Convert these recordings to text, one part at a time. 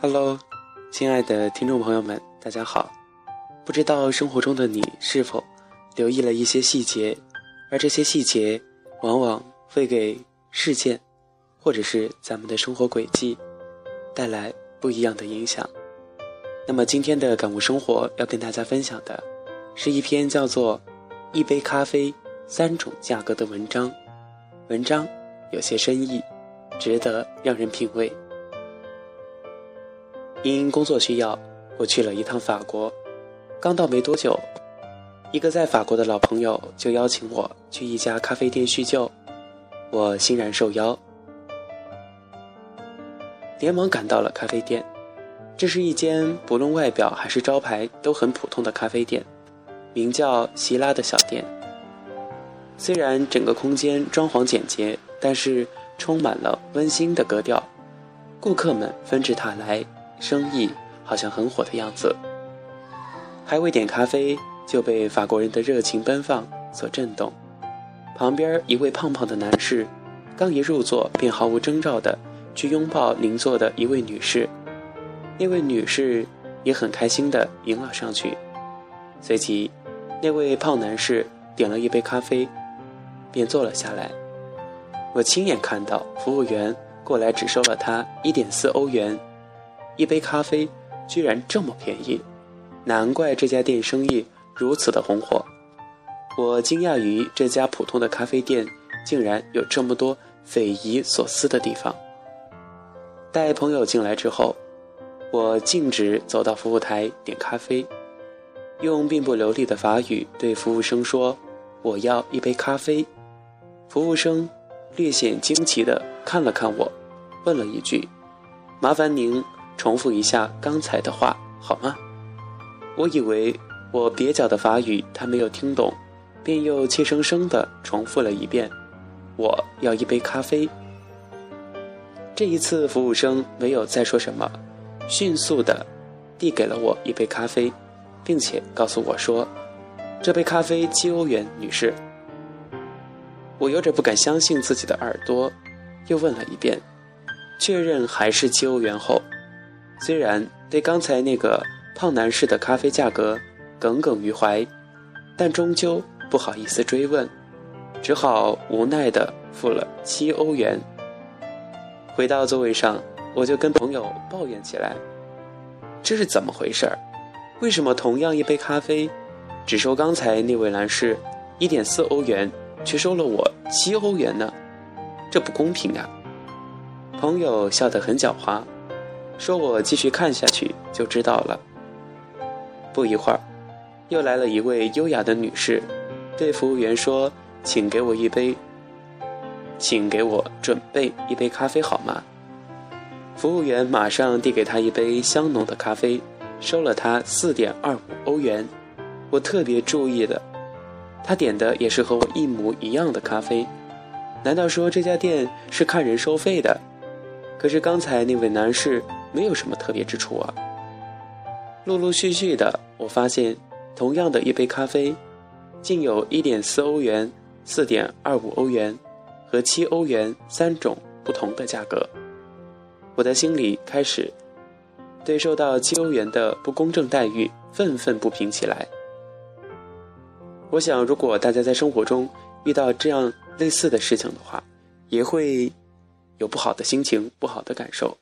Hello，亲爱的听众朋友们，大家好。不知道生活中的你是否留意了一些细节，而这些细节往往会给事件，或者是咱们的生活轨迹带来不一样的影响。那么今天的感悟生活要跟大家分享的，是一篇叫做《一杯咖啡三种价格》的文章。文章有些深意，值得让人品味。因工作需要，我去了一趟法国。刚到没多久，一个在法国的老朋友就邀请我去一家咖啡店叙旧，我欣然受邀，连忙赶到了咖啡店。这是一间不论外表还是招牌都很普通的咖啡店，名叫席拉的小店。虽然整个空间装潢简洁，但是充满了温馨的格调，顾客们纷至沓来，生意好像很火的样子。还未点咖啡，就被法国人的热情奔放所震动。旁边一位胖胖的男士，刚一入座便毫无征兆的去拥抱邻座的一位女士。那位女士也很开心的迎了上去。随即，那位胖男士点了一杯咖啡，便坐了下来。我亲眼看到服务员过来只收了他一点四欧元，一杯咖啡居然这么便宜。难怪这家店生意如此的红火。我惊讶于这家普通的咖啡店竟然有这么多匪夷所思的地方。带朋友进来之后，我径直走到服务台点咖啡，用并不流利的法语对服务生说：“我要一杯咖啡。”服务生略显惊奇地看了看我，问了一句：“麻烦您重复一下刚才的话好吗？”我以为我蹩脚的法语他没有听懂，便又怯生生地重复了一遍：“我要一杯咖啡。”这一次服务生没有再说什么，迅速地递给了我一杯咖啡，并且告诉我说：“这杯咖啡七欧元，女士。”我有点不敢相信自己的耳朵，又问了一遍，确认还是七欧元后，虽然对刚才那个。胖男士的咖啡价格耿耿于怀，但终究不好意思追问，只好无奈地付了七欧元。回到座位上，我就跟朋友抱怨起来：“这是怎么回事儿？为什么同样一杯咖啡，只收刚才那位男士一点四欧元，却收了我七欧元呢？这不公平啊！”朋友笑得很狡猾，说我继续看下去就知道了。不一会儿，又来了一位优雅的女士，对服务员说：“请给我一杯，请给我准备一杯咖啡好吗？”服务员马上递给她一杯香浓的咖啡，收了她四点二五欧元。我特别注意的，他点的也是和我一模一样的咖啡。难道说这家店是看人收费的？可是刚才那位男士没有什么特别之处啊。陆陆续续的，我发现，同样的一杯咖啡，竟有一点四欧元、四点二五欧元和七欧元三种不同的价格。我的心里开始对受到七欧元的不公正待遇愤愤不平起来。我想，如果大家在生活中遇到这样类似的事情的话，也会有不好的心情、不好的感受。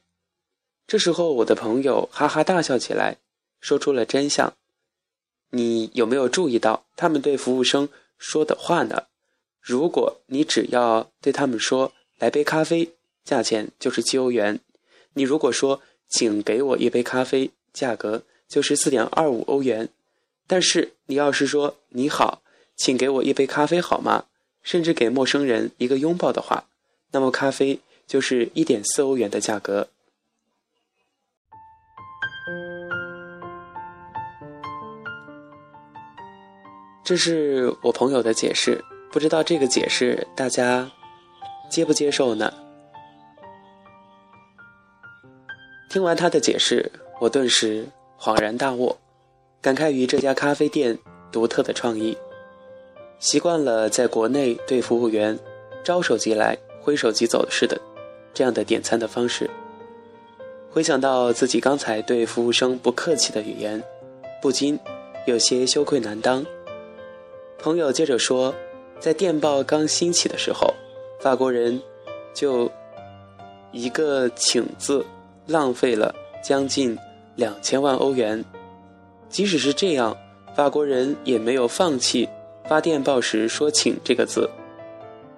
这时候，我的朋友哈哈大笑起来。说出了真相，你有没有注意到他们对服务生说的话呢？如果你只要对他们说“来杯咖啡”，价钱就是七欧元；你如果说“请给我一杯咖啡”，价格就是四点二五欧元。但是你要是说“你好，请给我一杯咖啡好吗”，甚至给陌生人一个拥抱的话，那么咖啡就是一点四欧元的价格。这是我朋友的解释，不知道这个解释大家接不接受呢？听完他的解释，我顿时恍然大悟，感慨于这家咖啡店独特的创意。习惯了在国内对服务员招手即来、挥手即走似的这样的点餐的方式。回想到自己刚才对服务生不客气的语言，不禁有些羞愧难当。朋友接着说，在电报刚兴起的时候，法国人就一个“请”字浪费了将近两千万欧元。即使是这样，法国人也没有放弃发电报时说“请”这个字。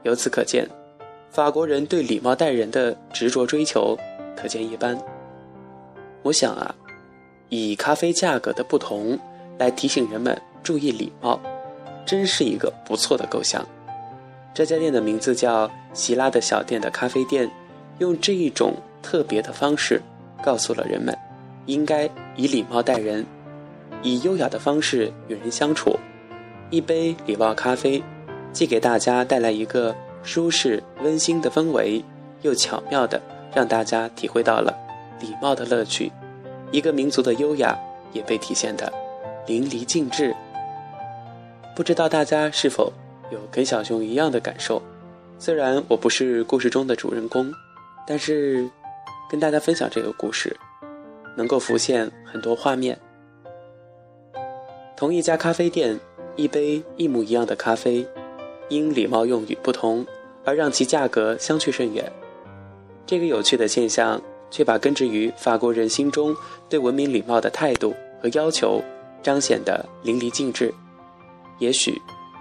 由此可见，法国人对礼貌待人的执着追求可见一斑。我想啊，以咖啡价格的不同来提醒人们注意礼貌，真是一个不错的构想。这家店的名字叫“希拉的小店”的咖啡店，用这一种特别的方式，告诉了人们，应该以礼貌待人。以优雅的方式与人相处，一杯礼貌咖啡，既给大家带来一个舒适温馨的氛围，又巧妙的让大家体会到了礼貌的乐趣，一个民族的优雅也被体现的淋漓尽致。不知道大家是否有跟小熊一样的感受？虽然我不是故事中的主人公，但是跟大家分享这个故事，能够浮现很多画面。同一家咖啡店，一杯一模一样的咖啡，因礼貌用语不同而让其价格相去甚远。这个有趣的现象，却把根植于法国人心中对文明礼貌的态度和要求彰显得淋漓尽致。也许，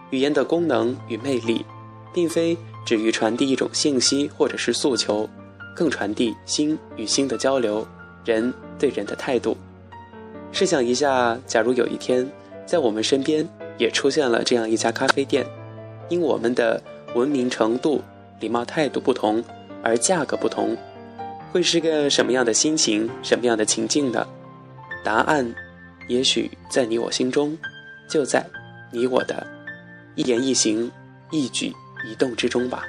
语言的功能与魅力，并非止于传递一种信息或者是诉求，更传递心与心的交流，人对人的态度。试想一下，假如有一天。在我们身边也出现了这样一家咖啡店，因我们的文明程度、礼貌态度不同而价格不同，会是个什么样的心情、什么样的情境呢？答案，也许在你我心中，就在你我的一言一行、一举一动之中吧。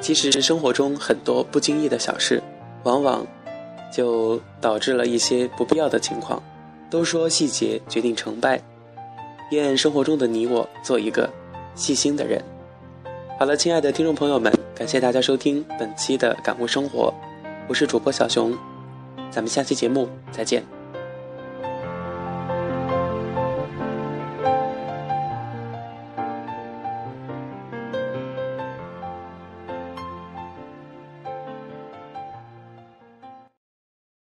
其实生活中很多不经意的小事，往往。就导致了一些不必要的情况。都说细节决定成败，愿生活中的你我做一个细心的人。好了，亲爱的听众朋友们，感谢大家收听本期的感悟生活，我是主播小熊，咱们下期节目再见。